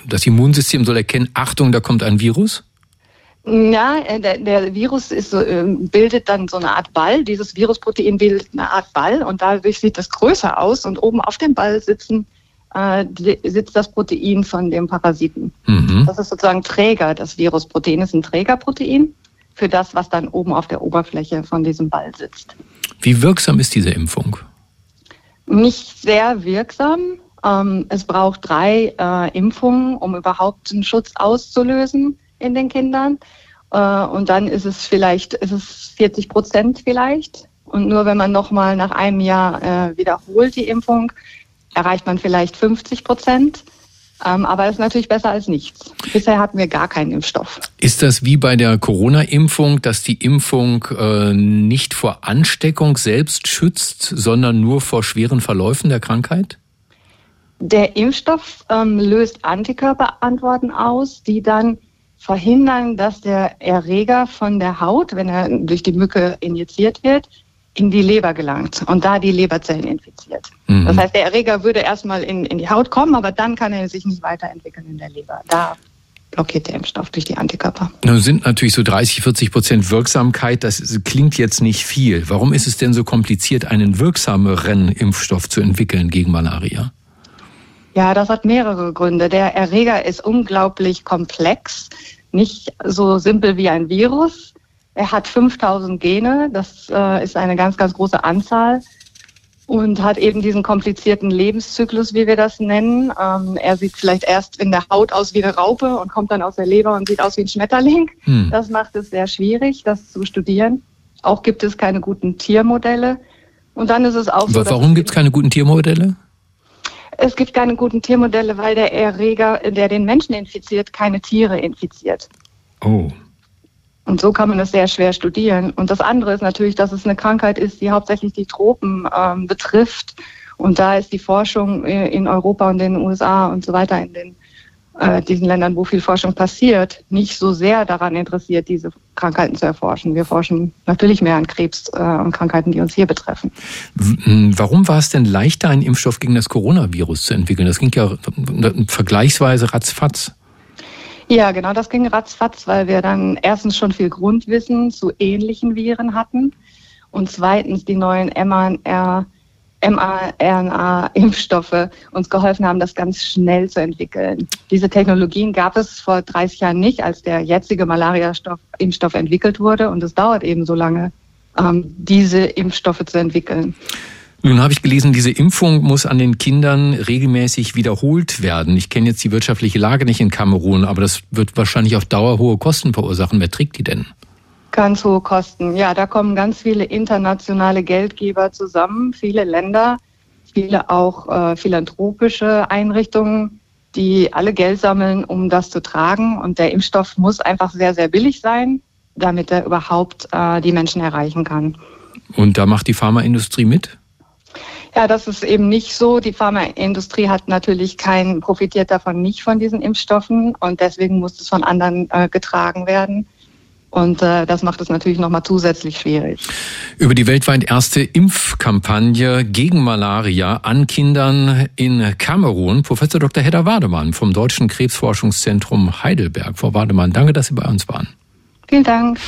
das Immunsystem soll erkennen, Achtung, da kommt ein Virus? Ja, äh, der, der Virus ist, äh, bildet dann so eine Art Ball. Dieses Virusprotein bildet eine Art Ball und dadurch sieht das größer aus und oben auf dem Ball sitzen äh, sitzt das Protein von dem Parasiten. Mhm. Das ist sozusagen Träger. Das Virusprotein ist ein Trägerprotein. für das, was dann oben auf der Oberfläche von diesem Ball sitzt. Wie wirksam ist diese Impfung? Nicht sehr wirksam. Ähm, es braucht drei äh, Impfungen, um überhaupt einen Schutz auszulösen in den Kindern. Äh, und dann ist es vielleicht, ist es 40 Prozent vielleicht. Und nur wenn man nochmal nach einem Jahr äh, wiederholt die Impfung, erreicht man vielleicht 50 Prozent. Ähm, aber es ist natürlich besser als nichts. Bisher hatten wir gar keinen Impfstoff. Ist das wie bei der Corona-Impfung, dass die Impfung äh, nicht vor Ansteckung selbst schützt, sondern nur vor schweren Verläufen der Krankheit? Der Impfstoff ähm, löst Antikörperantworten aus, die dann verhindern, dass der Erreger von der Haut, wenn er durch die Mücke injiziert wird, in die Leber gelangt und da die Leberzellen infiziert. Mhm. Das heißt, der Erreger würde erstmal in, in die Haut kommen, aber dann kann er sich nicht weiterentwickeln in der Leber. Da blockiert der Impfstoff durch die Antikörper. Nun sind natürlich so 30, 40 Prozent Wirksamkeit, das klingt jetzt nicht viel. Warum ist es denn so kompliziert, einen wirksameren Impfstoff zu entwickeln gegen Malaria? Ja, das hat mehrere Gründe. Der Erreger ist unglaublich komplex, nicht so simpel wie ein Virus. Er hat 5000 Gene, das äh, ist eine ganz, ganz große Anzahl und hat eben diesen komplizierten Lebenszyklus, wie wir das nennen. Ähm, er sieht vielleicht erst in der Haut aus wie eine Raupe und kommt dann aus der Leber und sieht aus wie ein Schmetterling. Hm. Das macht es sehr schwierig, das zu studieren. Auch gibt es keine guten Tiermodelle. Und dann ist es auch so. Warum gibt es keine guten Tiermodelle? Es gibt keine guten Tiermodelle, weil der Erreger, der den Menschen infiziert, keine Tiere infiziert. Oh. Und so kann man es sehr schwer studieren. Und das andere ist natürlich, dass es eine Krankheit ist, die hauptsächlich die Tropen ähm, betrifft. Und da ist die Forschung in Europa und den USA und so weiter in den äh, diesen Ländern, wo viel Forschung passiert, nicht so sehr daran interessiert, diese Krankheiten zu erforschen. Wir forschen natürlich mehr an Krebs äh, und Krankheiten, die uns hier betreffen. Warum war es denn leichter, einen Impfstoff gegen das Coronavirus zu entwickeln? Das ging ja vergleichsweise ratzfatz. Ja, genau, das ging ratzfatz, weil wir dann erstens schon viel Grundwissen zu ähnlichen Viren hatten und zweitens die neuen mRNA mRNA-Impfstoffe uns geholfen haben, das ganz schnell zu entwickeln. Diese Technologien gab es vor 30 Jahren nicht, als der jetzige Malaria-Impfstoff entwickelt wurde. Und es dauert eben so lange, ähm, diese Impfstoffe zu entwickeln. Nun habe ich gelesen, diese Impfung muss an den Kindern regelmäßig wiederholt werden. Ich kenne jetzt die wirtschaftliche Lage nicht in Kamerun, aber das wird wahrscheinlich auf Dauer hohe Kosten verursachen. Wer trägt die denn? Ganz hohe Kosten. Ja, da kommen ganz viele internationale Geldgeber zusammen, viele Länder, viele auch äh, philanthropische Einrichtungen, die alle Geld sammeln, um das zu tragen. Und der Impfstoff muss einfach sehr, sehr billig sein, damit er überhaupt äh, die Menschen erreichen kann. Und da macht die Pharmaindustrie mit? Ja, das ist eben nicht so. Die Pharmaindustrie hat natürlich kein, profitiert davon nicht von diesen Impfstoffen und deswegen muss es von anderen äh, getragen werden. Und äh, das macht es natürlich nochmal zusätzlich schwierig. Über die weltweit erste Impfkampagne gegen Malaria an Kindern in Kamerun, Professor Dr. Hedda Wademann vom Deutschen Krebsforschungszentrum Heidelberg. Frau Wademann, danke, dass Sie bei uns waren. Vielen Dank.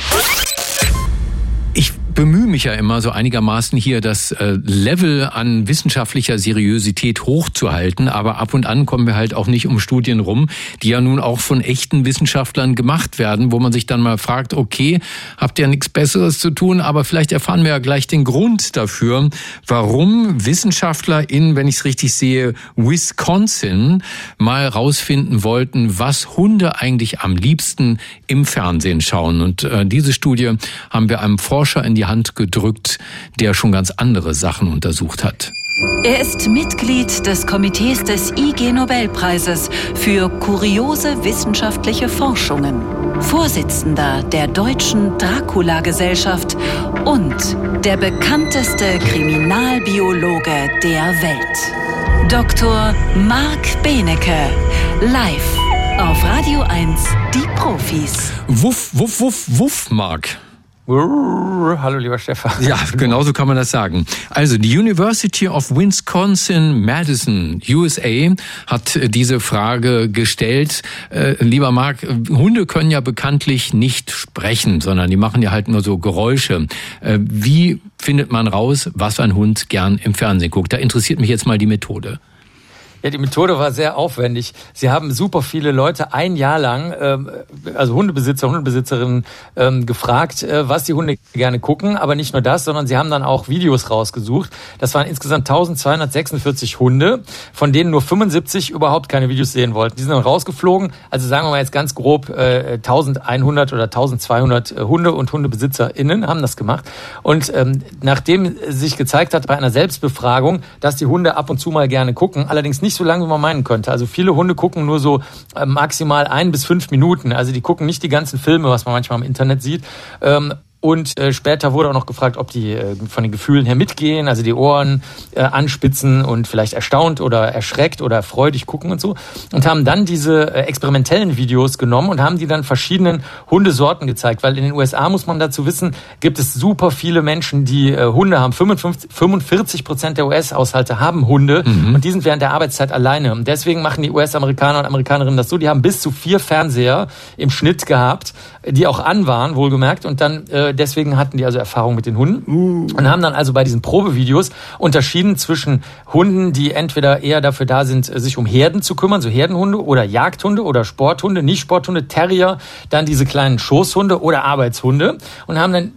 Bemühe mich ja immer so einigermaßen hier das äh, Level an wissenschaftlicher Seriosität hochzuhalten, aber ab und an kommen wir halt auch nicht um Studien rum, die ja nun auch von echten Wissenschaftlern gemacht werden, wo man sich dann mal fragt, okay, habt ihr nichts Besseres zu tun, aber vielleicht erfahren wir ja gleich den Grund dafür, warum Wissenschaftler in, wenn ich es richtig sehe, Wisconsin mal rausfinden wollten, was Hunde eigentlich am liebsten im Fernsehen schauen. Und äh, diese Studie haben wir einem Forscher in die Hand gedrückt, der schon ganz andere Sachen untersucht hat. Er ist Mitglied des Komitees des IG Nobelpreises für kuriose wissenschaftliche Forschungen, Vorsitzender der deutschen Dracula-Gesellschaft und der bekannteste Kriminalbiologe der Welt. Dr. Marc Benecke, live auf Radio 1, die Profis. Wuff, wuff, wuff, wuff, Marc. Hallo, lieber Stefan. Ja, genau so kann man das sagen. Also, die University of Wisconsin-Madison, USA, hat diese Frage gestellt. Äh, lieber Marc, Hunde können ja bekanntlich nicht sprechen, sondern die machen ja halt nur so Geräusche. Äh, wie findet man raus, was ein Hund gern im Fernsehen guckt? Da interessiert mich jetzt mal die Methode. Ja, die Methode war sehr aufwendig. Sie haben super viele Leute ein Jahr lang, ähm, also Hundebesitzer, Hundebesitzerinnen, ähm, gefragt, äh, was die Hunde gerne gucken. Aber nicht nur das, sondern sie haben dann auch Videos rausgesucht. Das waren insgesamt 1246 Hunde, von denen nur 75 überhaupt keine Videos sehen wollten. Die sind dann rausgeflogen. Also sagen wir mal jetzt ganz grob, äh, 1100 oder 1200 äh, Hunde und HundebesitzerInnen haben das gemacht. Und ähm, nachdem sich gezeigt hat bei einer Selbstbefragung, dass die Hunde ab und zu mal gerne gucken, allerdings nicht so lange, wie man meinen könnte. Also viele Hunde gucken nur so äh, maximal ein bis fünf Minuten. Also die gucken nicht die ganzen Filme, was man manchmal im Internet sieht. Ähm, und äh, später wurde auch noch gefragt, ob die äh, von den Gefühlen her mitgehen, also die Ohren äh, anspitzen und vielleicht erstaunt oder erschreckt oder freudig gucken und so. Und haben dann diese äh, experimentellen Videos genommen und haben die dann verschiedenen Hundesorten gezeigt. Weil in den USA, muss man dazu wissen, gibt es super viele Menschen, die äh, Hunde haben. 55, 45 Prozent der US-Haushalte haben Hunde mhm. und die sind während der Arbeitszeit alleine. Und deswegen machen die US-Amerikaner und Amerikanerinnen das so. Die haben bis zu vier Fernseher im Schnitt gehabt, die auch an waren, wohlgemerkt. Und dann äh, deswegen hatten die also Erfahrung mit den Hunden uh. und haben dann also bei diesen Probevideos unterschieden zwischen Hunden, die entweder eher dafür da sind, sich um Herden zu kümmern, so Herdenhunde oder Jagdhunde oder Sporthunde, nicht Sporthunde, Terrier, dann diese kleinen Schoßhunde oder Arbeitshunde und haben dann,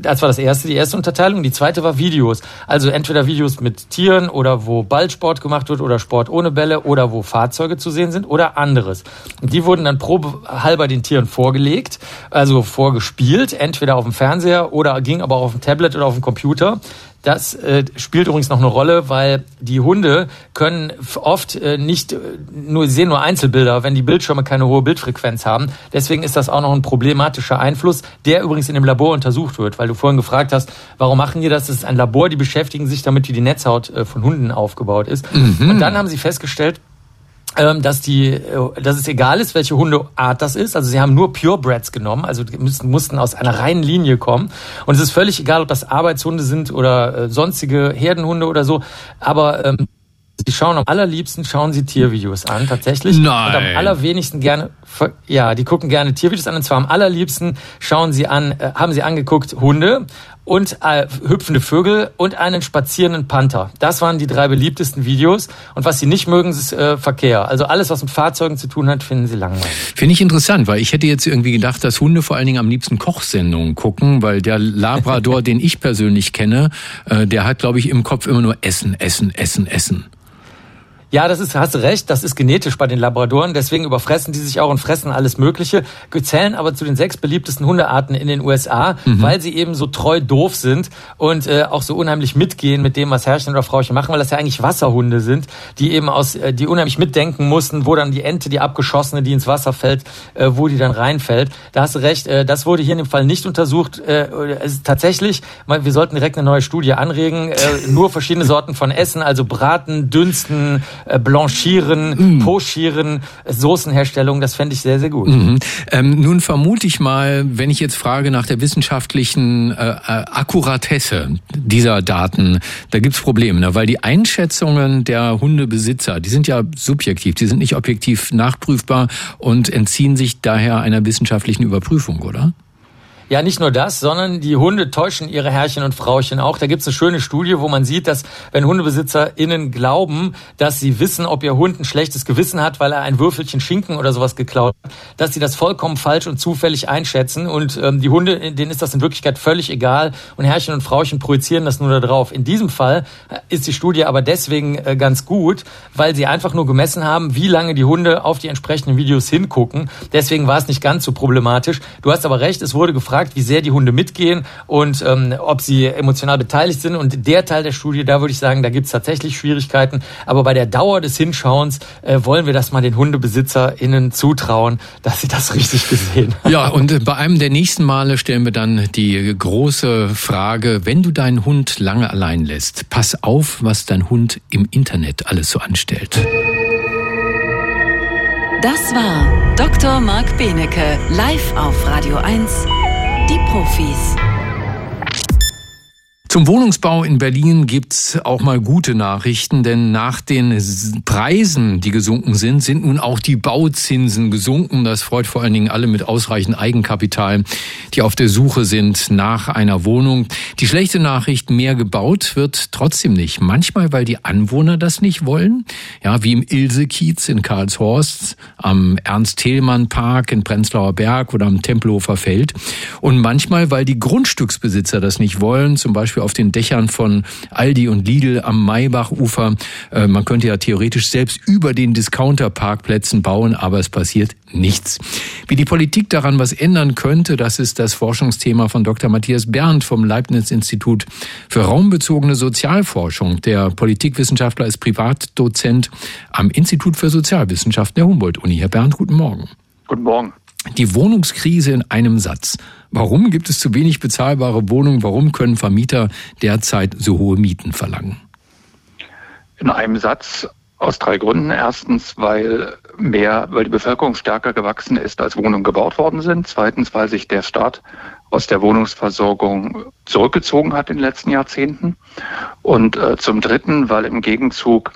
das war das erste, die erste Unterteilung, die zweite war Videos, also entweder Videos mit Tieren oder wo Ballsport gemacht wird oder Sport ohne Bälle oder wo Fahrzeuge zu sehen sind oder anderes. Und die wurden dann probehalber den Tieren vorgelegt, also vorgespielt, entweder auf dem Fernseher oder ging aber auch auf dem Tablet oder auf dem Computer. Das äh, spielt übrigens noch eine Rolle, weil die Hunde können oft äh, nicht äh, nur sehen nur Einzelbilder, wenn die Bildschirme keine hohe Bildfrequenz haben. Deswegen ist das auch noch ein problematischer Einfluss, der übrigens in dem Labor untersucht wird, weil du vorhin gefragt hast, warum machen die das? Das ist ein Labor, die beschäftigen sich damit, wie die Netzhaut äh, von Hunden aufgebaut ist. Mhm. Und dann haben sie festgestellt, dass die, äh, dass es egal ist, welche Hundeart das ist. Also sie haben nur Purebreds genommen, also müssen, mussten aus einer reinen Linie kommen. Und es ist völlig egal, ob das Arbeitshunde sind oder äh, sonstige Herdenhunde oder so. Aber ähm, Sie schauen am allerliebsten schauen sie Tiervideos an, tatsächlich. Nein. Und am allerwenigsten gerne, ja, die gucken gerne Tiervideos an. Und zwar am allerliebsten schauen sie an, äh, haben sie angeguckt Hunde und äh, hüpfende Vögel und einen spazierenden Panther. Das waren die drei beliebtesten Videos. Und was sie nicht mögen, ist äh, Verkehr. Also alles, was mit Fahrzeugen zu tun hat, finden sie langweilig. Finde ich interessant, weil ich hätte jetzt irgendwie gedacht, dass Hunde vor allen Dingen am liebsten Kochsendungen gucken, weil der Labrador, den ich persönlich kenne, äh, der hat, glaube ich, im Kopf immer nur Essen, Essen, Essen, Essen. Ja, das ist, hast du recht, das ist genetisch bei den Labradoren, deswegen überfressen die sich auch und fressen alles Mögliche, zählen aber zu den sechs beliebtesten Hundearten in den USA, mhm. weil sie eben so treu doof sind und äh, auch so unheimlich mitgehen mit dem, was Herrchen oder Frauchen machen, weil das ja eigentlich Wasserhunde sind, die eben aus, äh, die unheimlich mitdenken mussten, wo dann die Ente, die abgeschossene, die ins Wasser fällt, äh, wo die dann reinfällt. Da hast du recht, äh, das wurde hier in dem Fall nicht untersucht. Äh, es ist tatsächlich, wir sollten direkt eine neue Studie anregen, äh, nur verschiedene Sorten von Essen, also Braten, Dünsten, äh, Blanchieren, mm. Pochieren, Soßenherstellung, das fände ich sehr, sehr gut. Mhm. Ähm, nun vermute ich mal, wenn ich jetzt frage nach der wissenschaftlichen äh, äh Akkuratesse dieser Daten, da gibt's Probleme, ne? weil die Einschätzungen der Hundebesitzer, die sind ja subjektiv, die sind nicht objektiv nachprüfbar und entziehen sich daher einer wissenschaftlichen Überprüfung, oder? Ja, nicht nur das, sondern die Hunde täuschen ihre Herrchen und Frauchen auch. Da gibt's eine schöne Studie, wo man sieht, dass wenn HundebesitzerInnen glauben, dass sie wissen, ob ihr Hund ein schlechtes Gewissen hat, weil er ein Würfelchen Schinken oder sowas geklaut hat, dass sie das vollkommen falsch und zufällig einschätzen. Und ähm, die Hunde, denen ist das in Wirklichkeit völlig egal. Und Herrchen und Frauchen projizieren das nur da drauf. In diesem Fall ist die Studie aber deswegen äh, ganz gut, weil sie einfach nur gemessen haben, wie lange die Hunde auf die entsprechenden Videos hingucken. Deswegen war es nicht ganz so problematisch. Du hast aber recht, es wurde gefragt, gefragt, wie sehr die Hunde mitgehen und ähm, ob sie emotional beteiligt sind. Und der Teil der Studie, da würde ich sagen, da gibt es tatsächlich Schwierigkeiten. Aber bei der Dauer des Hinschauens äh, wollen wir das mal den HundebesitzerInnen zutrauen, dass sie das richtig gesehen haben. Ja, und bei einem der nächsten Male stellen wir dann die große Frage, wenn du deinen Hund lange allein lässt, pass auf, was dein Hund im Internet alles so anstellt. Das war Dr. Marc Benecke, live auf Radio 1 die Profis. Zum Wohnungsbau in Berlin gibt's auch mal gute Nachrichten, denn nach den Preisen, die gesunken sind, sind nun auch die Bauzinsen gesunken. Das freut vor allen Dingen alle mit ausreichend Eigenkapital, die auf der Suche sind nach einer Wohnung. Die schlechte Nachricht, mehr gebaut wird trotzdem nicht. Manchmal, weil die Anwohner das nicht wollen. Ja, wie im Ilse-Kiez in Karlshorst, am Ernst-Thälmann-Park in Prenzlauer Berg oder am Tempelhofer Feld. Und manchmal, weil die Grundstücksbesitzer das nicht wollen, zum Beispiel auf den Dächern von Aldi und Lidl am Maybachufer. Äh, man könnte ja theoretisch selbst über den Discounter-Parkplätzen bauen, aber es passiert nichts. Wie die Politik daran was ändern könnte, das ist das Forschungsthema von Dr. Matthias Berndt vom Leibniz-Institut für raumbezogene Sozialforschung. Der Politikwissenschaftler ist Privatdozent am Institut für Sozialwissenschaften der Humboldt-Uni. Herr Berndt, guten Morgen. Guten Morgen. Die Wohnungskrise in einem Satz. Warum gibt es zu wenig bezahlbare Wohnungen? Warum können Vermieter derzeit so hohe Mieten verlangen? In einem Satz aus drei Gründen. Erstens, weil mehr, weil die Bevölkerung stärker gewachsen ist, als Wohnungen gebaut worden sind. Zweitens, weil sich der Staat aus der Wohnungsversorgung zurückgezogen hat in den letzten Jahrzehnten. Und äh, zum Dritten, weil im Gegenzug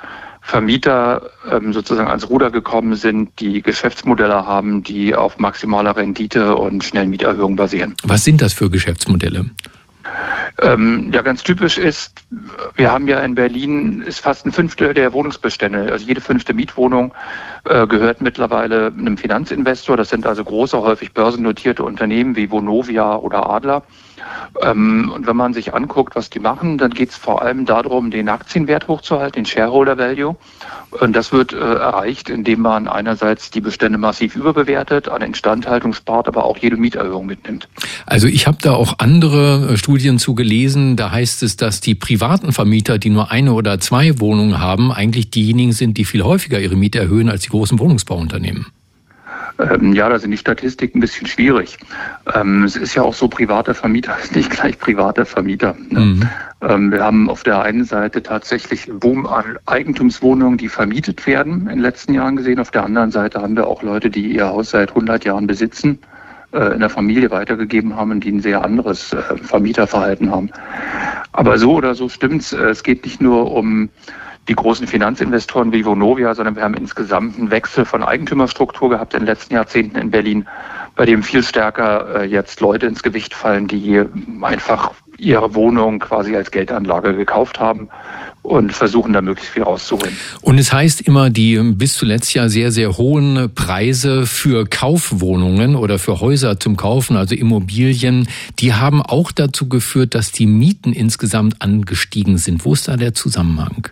Vermieter ähm, sozusagen ans Ruder gekommen sind, die Geschäftsmodelle haben, die auf maximaler Rendite und schnellen Mieterhöhungen basieren. Was sind das für Geschäftsmodelle? Ähm, ja, ganz typisch ist, wir haben ja in Berlin ist fast ein Fünftel der Wohnungsbestände, also jede fünfte Mietwohnung äh, gehört mittlerweile einem Finanzinvestor. Das sind also große, häufig börsennotierte Unternehmen wie Vonovia oder Adler. Ähm, und wenn man sich anguckt, was die machen, dann geht es vor allem darum, den Aktienwert hochzuhalten, den Shareholder Value. Und das wird äh, erreicht, indem man einerseits die Bestände massiv überbewertet, an Instandhaltung spart, aber auch jede Mieterhöhung mitnimmt. Also ich habe da auch andere äh, Studien zu gelesen. Da heißt es, dass die privaten Vermieter, die nur eine oder zwei Wohnungen haben, eigentlich diejenigen sind, die viel häufiger ihre Miete erhöhen als die großen Wohnungsbauunternehmen. Ähm, ja, da sind die Statistiken ein bisschen schwierig. Ähm, es ist ja auch so, privater Vermieter ist nicht gleich privater Vermieter. Ne? Mhm. Ähm, wir haben auf der einen Seite tatsächlich Boom an Eigentumswohnungen, die vermietet werden in den letzten Jahren gesehen. Auf der anderen Seite haben wir auch Leute, die ihr Haus seit 100 Jahren besitzen äh, in der Familie weitergegeben haben und die ein sehr anderes äh, Vermieterverhalten haben. Aber so oder so stimmt's. Äh, es geht nicht nur um die großen Finanzinvestoren wie Vonovia, sondern wir haben insgesamt einen Wechsel von Eigentümerstruktur gehabt in den letzten Jahrzehnten in Berlin, bei dem viel stärker äh, jetzt Leute ins Gewicht fallen, die einfach ihre Wohnung quasi als Geldanlage gekauft haben und versuchen da möglichst viel rauszuholen. Und es heißt immer, die bis zuletzt ja sehr, sehr hohen Preise für Kaufwohnungen oder für Häuser zum Kaufen, also Immobilien, die haben auch dazu geführt, dass die Mieten insgesamt angestiegen sind. Wo ist da der Zusammenhang?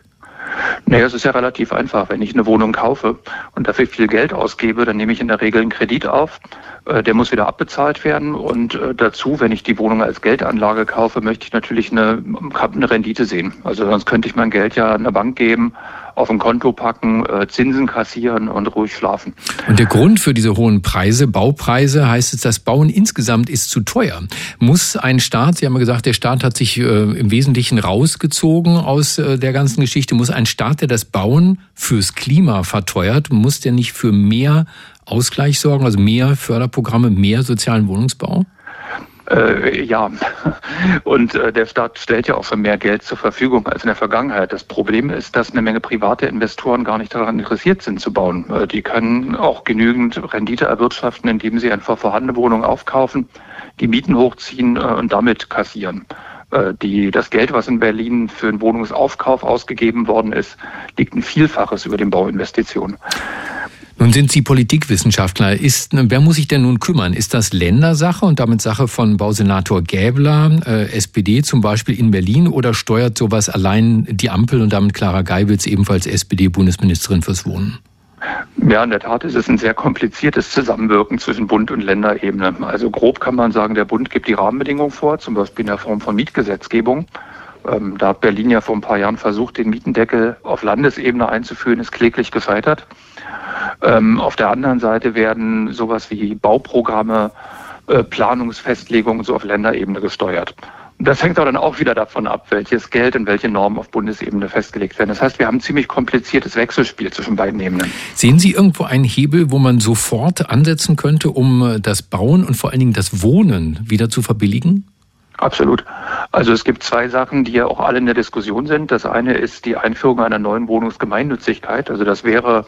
Naja, es ist ja relativ einfach. Wenn ich eine Wohnung kaufe und dafür viel Geld ausgebe, dann nehme ich in der Regel einen Kredit auf. Äh, der muss wieder abbezahlt werden. Und äh, dazu, wenn ich die Wohnung als Geldanlage kaufe, möchte ich natürlich eine, eine Rendite sehen. Also sonst könnte ich mein Geld ja einer Bank geben auf ein Konto packen, äh, Zinsen kassieren und ruhig schlafen. Und der Grund für diese hohen Preise, Baupreise, heißt es, das Bauen insgesamt ist zu teuer. Muss ein Staat, Sie haben ja gesagt, der Staat hat sich im Wesentlichen rausgezogen aus der ganzen Geschichte, muss ein Staat, der das Bauen fürs Klima verteuert, muss der nicht für mehr Ausgleich sorgen, also mehr Förderprogramme, mehr sozialen Wohnungsbau? Äh, ja, und äh, der Staat stellt ja auch für mehr Geld zur Verfügung als in der Vergangenheit. Das Problem ist, dass eine Menge private Investoren gar nicht daran interessiert sind zu bauen. Äh, die können auch genügend Rendite erwirtschaften, indem sie einfach vorhandene Wohnungen aufkaufen, die Mieten hochziehen äh, und damit kassieren. Äh, die, das Geld, was in Berlin für einen Wohnungsaufkauf ausgegeben worden ist, liegt ein Vielfaches über den Bauinvestitionen. Nun sind Sie Politikwissenschaftler. Ist, wer muss sich denn nun kümmern? Ist das Ländersache und damit Sache von Bausenator Gäbler, äh, SPD zum Beispiel in Berlin, oder steuert sowas allein die Ampel und damit Clara Geibitz, ebenfalls SPD-Bundesministerin fürs Wohnen? Ja, in der Tat ist es ein sehr kompliziertes Zusammenwirken zwischen Bund und Länderebene. Also grob kann man sagen, der Bund gibt die Rahmenbedingungen vor, zum Beispiel in der Form von Mietgesetzgebung. Ähm, da hat Berlin ja vor ein paar Jahren versucht, den Mietendeckel auf Landesebene einzuführen, ist kläglich gescheitert. Ähm, auf der anderen Seite werden sowas wie Bauprogramme, äh, Planungsfestlegungen so auf Länderebene gesteuert. Das hängt aber dann auch wieder davon ab, welches Geld und welche Normen auf Bundesebene festgelegt werden. Das heißt, wir haben ein ziemlich kompliziertes Wechselspiel zwischen beiden Ebenen. Sehen Sie irgendwo einen Hebel, wo man sofort ansetzen könnte, um äh, das Bauen und vor allen Dingen das Wohnen wieder zu verbilligen? Absolut. Also es gibt zwei Sachen, die ja auch alle in der Diskussion sind. Das eine ist die Einführung einer neuen Wohnungsgemeinnützigkeit. Also das wäre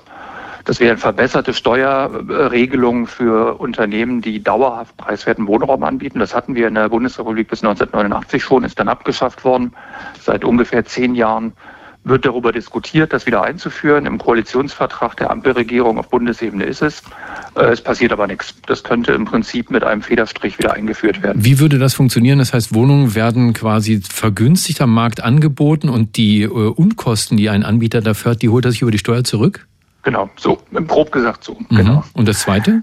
das wären verbesserte Steuerregelungen für Unternehmen, die dauerhaft preiswerten Wohnraum anbieten. Das hatten wir in der Bundesrepublik bis 1989 schon, ist dann abgeschafft worden. Seit ungefähr zehn Jahren wird darüber diskutiert, das wieder einzuführen. Im Koalitionsvertrag der Ampelregierung auf Bundesebene ist es. Äh, es passiert aber nichts. Das könnte im Prinzip mit einem Federstrich wieder eingeführt werden. Wie würde das funktionieren? Das heißt, Wohnungen werden quasi vergünstigt am Markt angeboten und die äh, Unkosten, die ein Anbieter dafür hat, die holt er sich über die Steuer zurück? Genau, so, grob gesagt so. Mhm. Genau. Und das Zweite?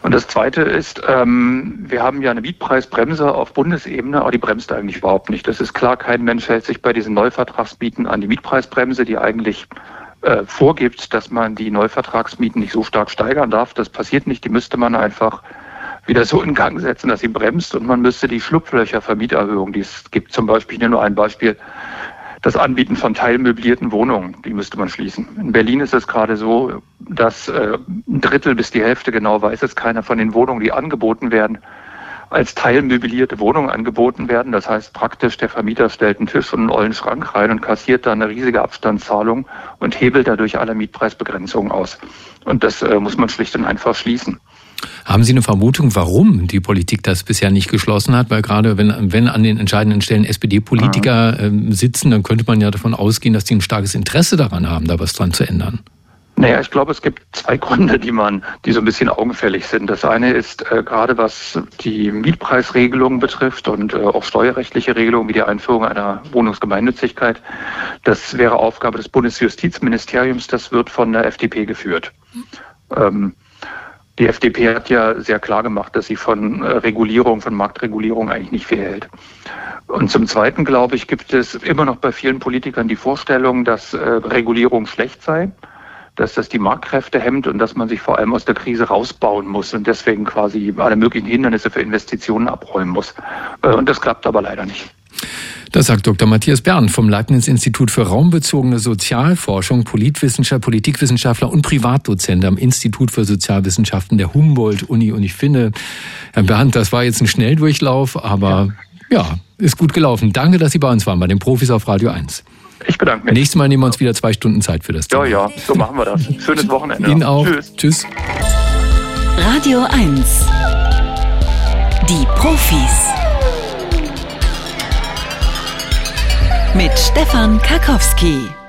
Und das Zweite ist, ähm, wir haben ja eine Mietpreisbremse auf Bundesebene, aber die bremst eigentlich überhaupt nicht. Das ist klar, kein Mensch hält sich bei diesen Neuvertragsmieten an die Mietpreisbremse, die eigentlich äh, vorgibt, dass man die Neuvertragsmieten nicht so stark steigern darf. Das passiert nicht, die müsste man einfach wieder so in Gang setzen, dass sie bremst und man müsste die Schlupflöcher für Mieterhöhungen, die es gibt, zum Beispiel, ich nenne nur ein Beispiel, das Anbieten von teilmöblierten Wohnungen, die müsste man schließen. In Berlin ist es gerade so, dass äh, ein Drittel bis die Hälfte, genau weiß es keiner, von den Wohnungen, die angeboten werden, als teilmöblierte Wohnungen angeboten werden. Das heißt praktisch, der Vermieter stellt einen Tisch und einen ollen Schrank rein und kassiert da eine riesige Abstandszahlung und hebelt dadurch alle Mietpreisbegrenzungen aus. Und das äh, muss man schlicht und einfach schließen. Haben Sie eine Vermutung, warum die Politik das bisher nicht geschlossen hat? Weil gerade wenn, wenn an den entscheidenden Stellen SPD-Politiker äh, sitzen, dann könnte man ja davon ausgehen, dass die ein starkes Interesse daran haben, da was dran zu ändern. Naja, ich glaube, es gibt zwei Gründe, die man, die so ein bisschen augenfällig sind. Das eine ist äh, gerade was die Mietpreisregelungen betrifft und äh, auch steuerrechtliche Regelungen wie die Einführung einer Wohnungsgemeinnützigkeit. Das wäre Aufgabe des Bundesjustizministeriums. Das wird von der FDP geführt. Ähm, die FDP hat ja sehr klar gemacht, dass sie von äh, Regulierung, von Marktregulierung eigentlich nicht viel hält. Und zum Zweiten, glaube ich, gibt es immer noch bei vielen Politikern die Vorstellung, dass äh, Regulierung schlecht sei, dass das die Marktkräfte hemmt und dass man sich vor allem aus der Krise rausbauen muss und deswegen quasi alle möglichen Hindernisse für Investitionen abräumen muss. Äh, und das klappt aber leider nicht. Das sagt Dr. Matthias Bern vom Leibniz-Institut für raumbezogene Sozialforschung, Politwissenschaftler, Politikwissenschaftler und Privatdozent am Institut für Sozialwissenschaften der Humboldt-Uni. Und ich finde, Herr Bern, das war jetzt ein Schnelldurchlauf, aber ja. ja, ist gut gelaufen. Danke, dass Sie bei uns waren, bei den Profis auf Radio 1. Ich bedanke mich. Nächstes Mal nehmen wir uns wieder zwei Stunden Zeit für das Thema. Ja, ja, so machen wir das. Schönes Wochenende. Ihnen auch. Tschüss. Tschüss. Radio 1. Die Profis. Mit Stefan Karkowski.